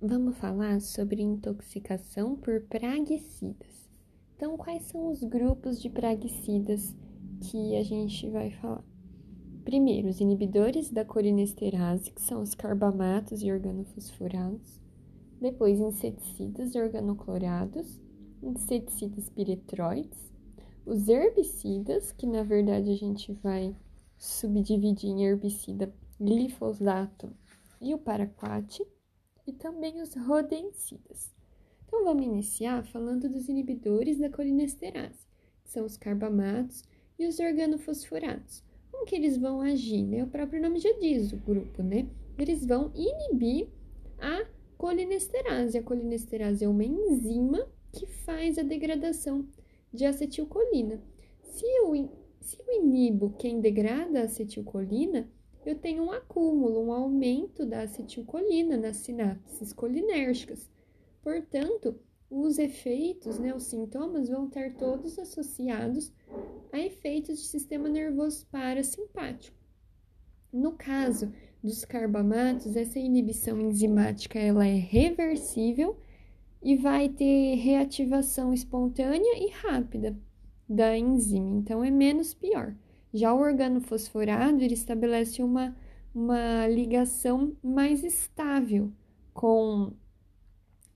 vamos falar sobre intoxicação por praguicidas. Então, quais são os grupos de praguicidas que a gente vai falar? Primeiro, os inibidores da colinesterase, que são os carbamatos e organofosforados. Depois, inseticidas organoclorados, inseticidas piretroides. Os herbicidas, que na verdade a gente vai subdividir em herbicida glifosato e o paraquat e também os rodencidas. Então, vamos iniciar falando dos inibidores da colinesterase, que são os carbamatos e os organofosforados. Como que eles vão agir? Né? O próprio nome já diz, o grupo, né? Eles vão inibir a colinesterase. A colinesterase é uma enzima que faz a degradação de acetilcolina. Se eu, se eu inibo quem degrada a acetilcolina, eu tenho um acúmulo, um aumento da acetilcolina nas sinapses colinérgicas. Portanto, os efeitos, né, os sintomas vão estar todos associados a efeitos de sistema nervoso parasimpático. No caso dos carbamatos, essa inibição enzimática ela é reversível e vai ter reativação espontânea e rápida da enzima, então é menos pior. Já o organo fosforado, ele estabelece uma, uma ligação mais estável com,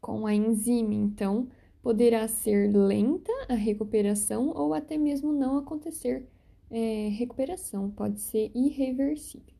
com a enzima, então poderá ser lenta a recuperação ou até mesmo não acontecer é, recuperação, pode ser irreversível.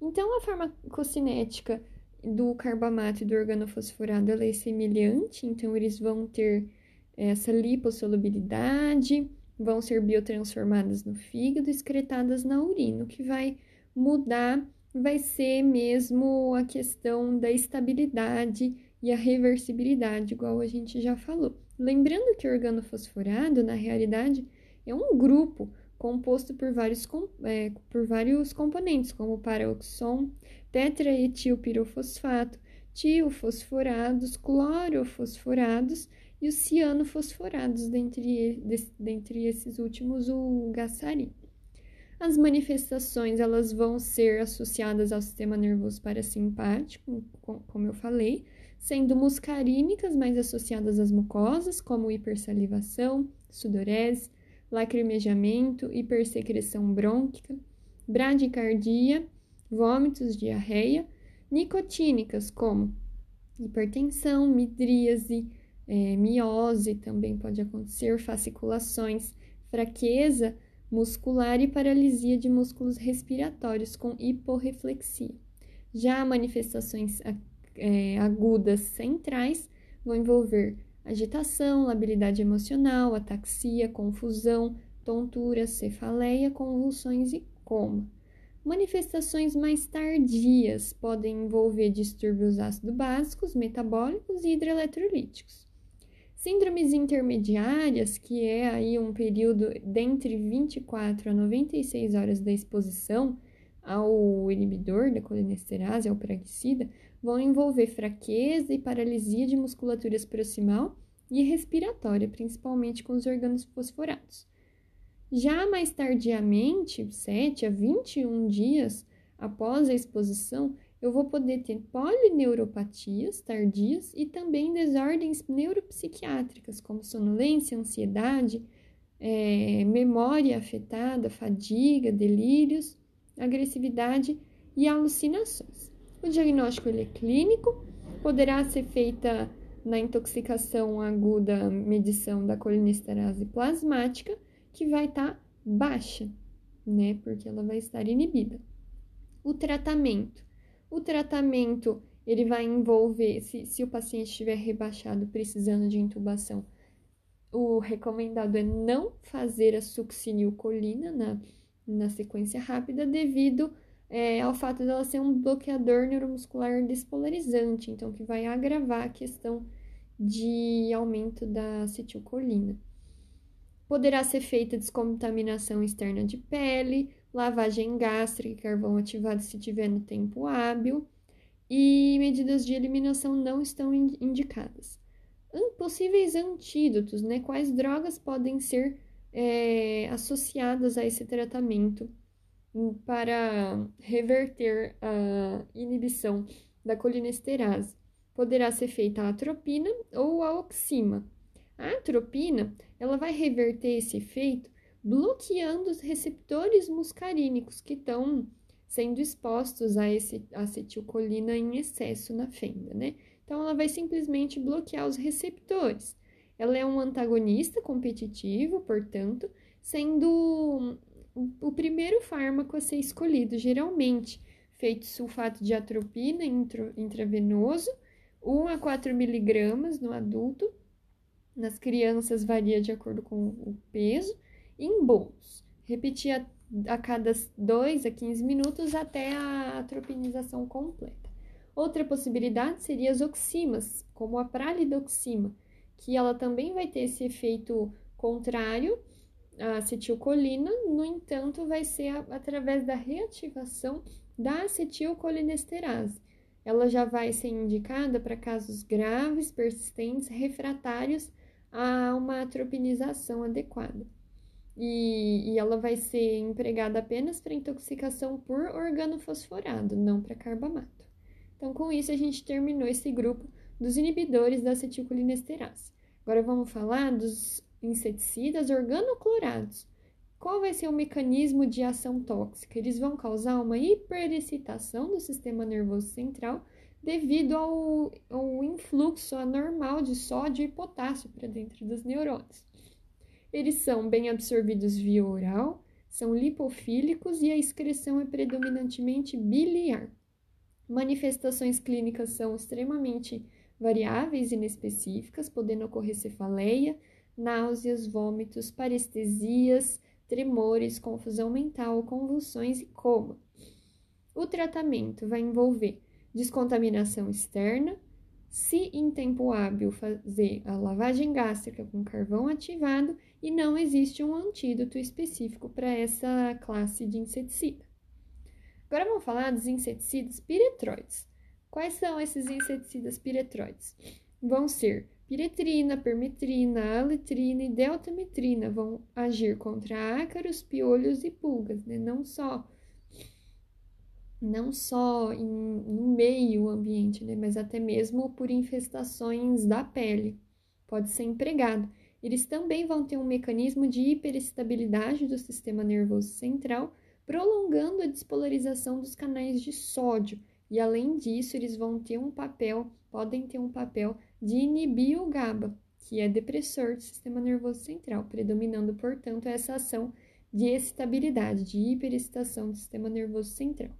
Então, a farmacocinética do carbamato e do organofosforado ela é semelhante, então eles vão ter essa lipossolubilidade, vão ser biotransformadas no fígado, excretadas na urina. O que vai mudar vai ser mesmo a questão da estabilidade e a reversibilidade, igual a gente já falou. Lembrando que o organofosforado, na realidade, é um grupo composto por vários, é, por vários componentes, como paroxon, tetraetilpirofosfato, tiofosforados, clorofosforados e os cianofosforados, dentre, dentre esses últimos, o gassari. As manifestações elas vão ser associadas ao sistema nervoso parasimpático, como eu falei, sendo muscarínicas mais associadas às mucosas, como hipersalivação, sudorese, lacrimejamento, hipersecreção brônquica, bradicardia, vômitos, diarreia, nicotínicas, como hipertensão, midríase, é, miose também pode acontecer, fasciculações, fraqueza muscular e paralisia de músculos respiratórios com hiporreflexia. Já manifestações é, agudas centrais vão envolver agitação, labilidade emocional, ataxia, confusão, tontura, cefaleia, convulsões e coma. Manifestações mais tardias podem envolver distúrbios ácido básicos, metabólicos e hidroeletrolíticos. Síndromes intermediárias, que é aí um período dentre 24 a 96 horas da exposição ao inibidor da colinesterase, ao praguicida, vão envolver fraqueza e paralisia de musculaturas proximal e respiratória, principalmente com os órgãos fosforados. Já mais tardiamente, 7 a 21 dias após a exposição, eu vou poder ter polineuropatias tardias e também desordens neuropsiquiátricas, como sonolência, ansiedade, é, memória afetada, fadiga, delírios, agressividade e alucinações. O diagnóstico ele é clínico, poderá ser feita na intoxicação aguda medição da colinesterase plasmática, que vai estar tá baixa, né? Porque ela vai estar inibida. O tratamento o tratamento ele vai envolver, se, se o paciente estiver rebaixado, precisando de intubação, o recomendado é não fazer a succinilcolina na, na sequência rápida, devido é, ao fato dela ser um bloqueador neuromuscular despolarizante, então que vai agravar a questão de aumento da acetilcolina. Poderá ser feita descontaminação externa de pele, lavagem gástrica, carvão ativado se tiver no tempo hábil, e medidas de eliminação não estão indicadas. Possíveis antídotos, né? Quais drogas podem ser é, associadas a esse tratamento para reverter a inibição da colinesterase? poderá ser feita a atropina ou a oxima. A atropina, ela vai reverter esse efeito bloqueando os receptores muscarínicos que estão sendo expostos a esse acetilcolina em excesso na fenda, né? Então, ela vai simplesmente bloquear os receptores. Ela é um antagonista competitivo, portanto, sendo o primeiro fármaco a ser escolhido, geralmente, feito sulfato de atropina intravenoso, 1 a 4 miligramas no adulto, nas crianças varia de acordo com o peso, em bolos. Repetir a a cada 2 a 15 minutos até a atropinização completa. Outra possibilidade seria as oximas, como a pralidoxima, que ela também vai ter esse efeito contrário à acetilcolina, no entanto, vai ser a, através da reativação da acetilcolinesterase. Ela já vai ser indicada para casos graves, persistentes, refratários a uma atropinização adequada e, e ela vai ser empregada apenas para intoxicação por organofosforado, não para carbamato. Então, com isso, a gente terminou esse grupo dos inibidores da acetilcolinesterase. Agora vamos falar dos inseticidas organoclorados. Qual vai ser o mecanismo de ação tóxica? Eles vão causar uma hiperexcitação do sistema nervoso central devido ao, ao influxo anormal de sódio e potássio para dentro dos neurônios. Eles são bem absorvidos via oral, são lipofílicos e a excreção é predominantemente biliar. Manifestações clínicas são extremamente variáveis e inespecíficas, podendo ocorrer cefaleia, náuseas, vômitos, parestesias, tremores, confusão mental, convulsões e coma. O tratamento vai envolver descontaminação externa, se em tempo hábil fazer a lavagem gástrica com carvão ativado e não existe um antídoto específico para essa classe de inseticida. Agora vamos falar dos inseticidas piretroides. Quais são esses inseticidas piretroides? Vão ser piretrina, permetrina, aletrina e deltametrina. Vão agir contra ácaros, piolhos e pulgas, né? Não só não só em, no meio ambiente, né, mas até mesmo por infestações da pele. Pode ser empregado. Eles também vão ter um mecanismo de hiperestabilidade do sistema nervoso central, prolongando a despolarização dos canais de sódio. E além disso, eles vão ter um papel, podem ter um papel de inibir o GABA, que é depressor do sistema nervoso central, predominando, portanto, essa ação de estabilidade, de hiperexcitação do sistema nervoso central.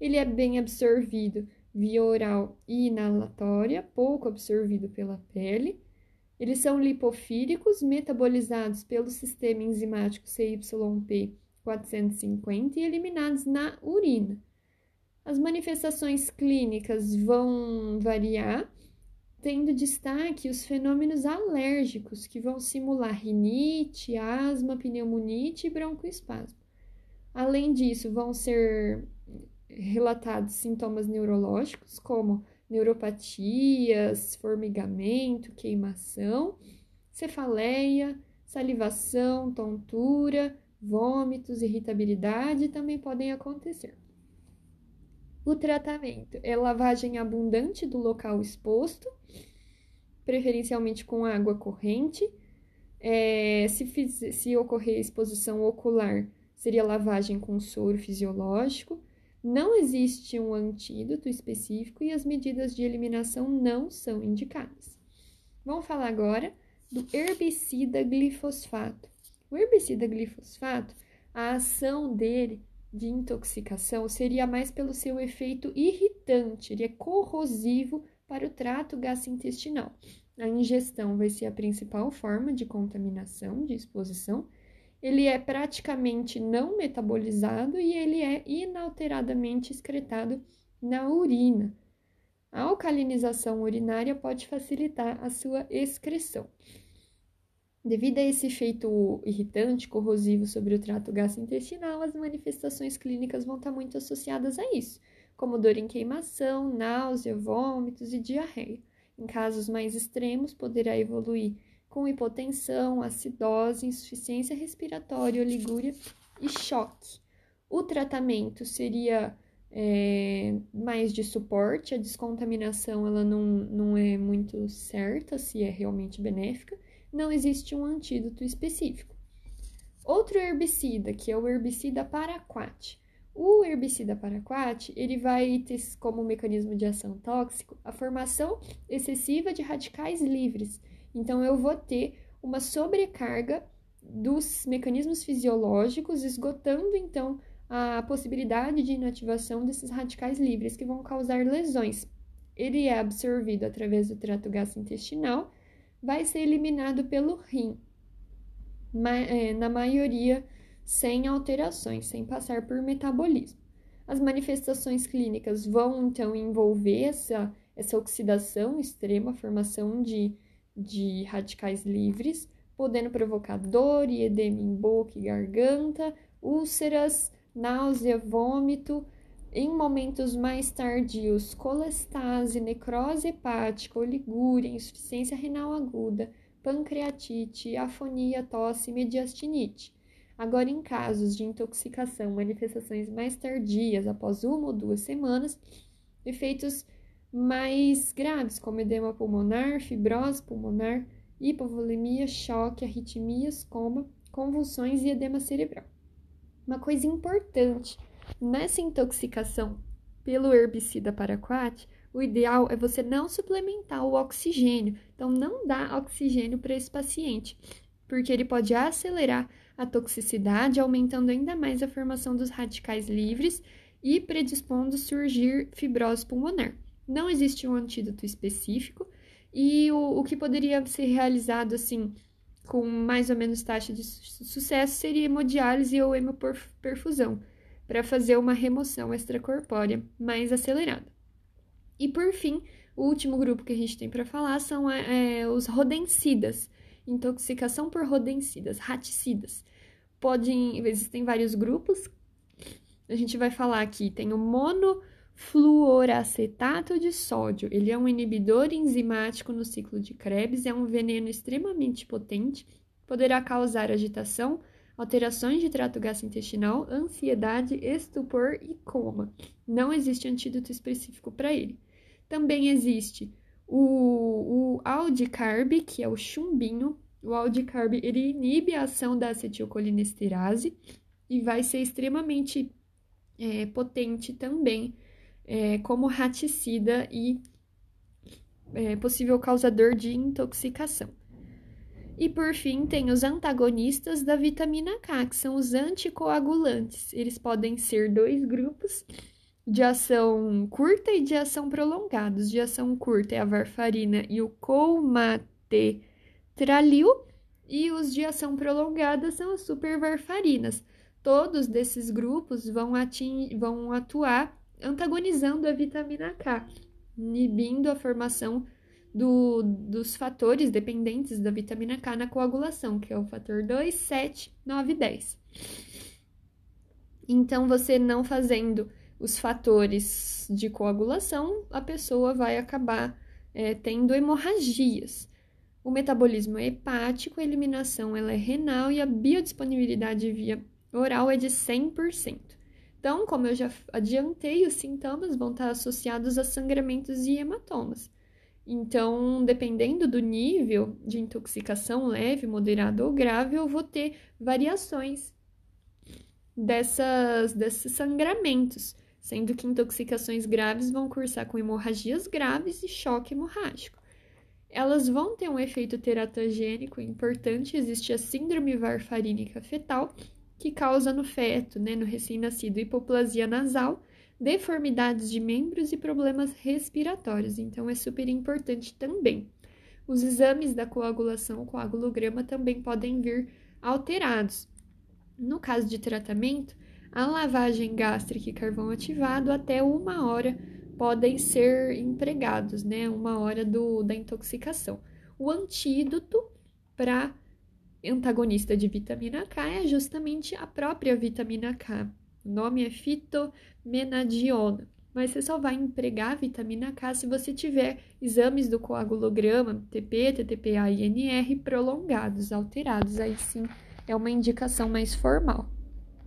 Ele é bem absorvido via oral e inalatória, pouco absorvido pela pele. Eles são lipofílicos, metabolizados pelo sistema enzimático CYP450 e eliminados na urina. As manifestações clínicas vão variar, tendo destaque os fenômenos alérgicos, que vão simular rinite, asma, pneumonite e broncoespasmo. Além disso, vão ser relatados sintomas neurológicos, como neuropatias, formigamento, queimação, cefaleia, salivação, tontura, vômitos, irritabilidade também podem acontecer. O tratamento é lavagem abundante do local exposto, preferencialmente com água corrente. É, se, fiz, se ocorrer exposição ocular, seria lavagem com soro fisiológico. Não existe um antídoto específico e as medidas de eliminação não são indicadas. Vamos falar agora do herbicida glifosfato. O herbicida glifosfato, a ação dele de intoxicação seria mais pelo seu efeito irritante, ele é corrosivo para o trato gastrointestinal. A ingestão vai ser a principal forma de contaminação, de exposição, ele é praticamente não metabolizado e ele é inalteradamente excretado na urina. A alcalinização urinária pode facilitar a sua excreção. Devido a esse efeito irritante, corrosivo sobre o trato gastrointestinal, as manifestações clínicas vão estar muito associadas a isso, como dor em queimação, náusea, vômitos e diarreia. Em casos mais extremos, poderá evoluir com hipotensão, acidose, insuficiência respiratória, oligúria e choque. O tratamento seria é, mais de suporte. A descontaminação ela não, não é muito certa se é realmente benéfica. Não existe um antídoto específico. Outro herbicida, que é o herbicida paraquat. O herbicida paraquat, ele vai ter como mecanismo de ação tóxico a formação excessiva de radicais livres. Então, eu vou ter uma sobrecarga dos mecanismos fisiológicos, esgotando então a possibilidade de inativação desses radicais livres que vão causar lesões. Ele é absorvido através do trato gastrointestinal, vai ser eliminado pelo rim, é, na maioria sem alterações, sem passar por metabolismo. As manifestações clínicas vão então envolver essa, essa oxidação extrema, formação de, de radicais livres, podendo provocar dor e edema em boca e garganta, úlceras, náusea, vômito. Em momentos mais tardios, colestase, necrose hepática, oligúria, insuficiência renal aguda, pancreatite, afonia, tosse mediastinite. Agora, em casos de intoxicação, manifestações mais tardias, após uma ou duas semanas, efeitos mais graves, como edema pulmonar, fibrose pulmonar, hipovolemia, choque, arritmias, coma, convulsões e edema cerebral. Uma coisa importante nessa intoxicação pelo herbicida paraquat, o ideal é você não suplementar o oxigênio. Então, não dá oxigênio para esse paciente, porque ele pode acelerar a toxicidade, aumentando ainda mais a formação dos radicais livres e predispondo surgir fibrose pulmonar. Não existe um antídoto específico, e o, o que poderia ser realizado assim com mais ou menos taxa de su sucesso seria hemodiálise ou hemoperfusão, para fazer uma remoção extracorpórea mais acelerada. E por fim, o último grupo que a gente tem para falar são é, é, os rodencidas, intoxicação por rodencidas, raticidas. Podem, existem vários grupos. A gente vai falar aqui, tem o mono fluoracetato de sódio. Ele é um inibidor enzimático no ciclo de Krebs, é um veneno extremamente potente, poderá causar agitação, alterações de trato gastrointestinal, ansiedade, estupor e coma. Não existe antídoto específico para ele. Também existe o, o aldicarb, que é o chumbinho. O aldicarb ele inibe a ação da acetilcolinesterase e vai ser extremamente é, potente também é, como raticida e é, possível causador de intoxicação. E por fim, tem os antagonistas da vitamina K, que são os anticoagulantes. Eles podem ser dois grupos de ação curta e de ação prolongada. Os de ação curta é a varfarina e o colmatetralil, e os de ação prolongada são as supervarfarinas. Todos desses grupos vão, vão atuar antagonizando a vitamina K, inibindo a formação do, dos fatores dependentes da vitamina K na coagulação, que é o fator 2, 7, 9 e 10. Então, você não fazendo os fatores de coagulação, a pessoa vai acabar é, tendo hemorragias. O metabolismo é hepático, a eliminação ela é renal e a biodisponibilidade via oral é de 100%. Então, como eu já adiantei, os sintomas vão estar associados a sangramentos e hematomas. Então, dependendo do nível de intoxicação leve, moderada ou grave, eu vou ter variações dessas, desses sangramentos, sendo que intoxicações graves vão cursar com hemorragias graves e choque hemorrágico. Elas vão ter um efeito teratogênico importante, existe a síndrome varfarínica fetal, que causa no feto, né, no recém-nascido, hipoplasia nasal, deformidades de membros e problemas respiratórios. Então, é super importante também. Os exames da coagulação, o coagulograma, também podem vir alterados. No caso de tratamento, a lavagem gástrica e carvão ativado até uma hora podem ser empregados, né? Uma hora do, da intoxicação. O antídoto para antagonista de vitamina K é justamente a própria vitamina K. O nome é fitomenadiona, mas você só vai empregar a vitamina K se você tiver exames do coagulograma, TP, TTPA e NR prolongados, alterados. Aí sim é uma indicação mais formal.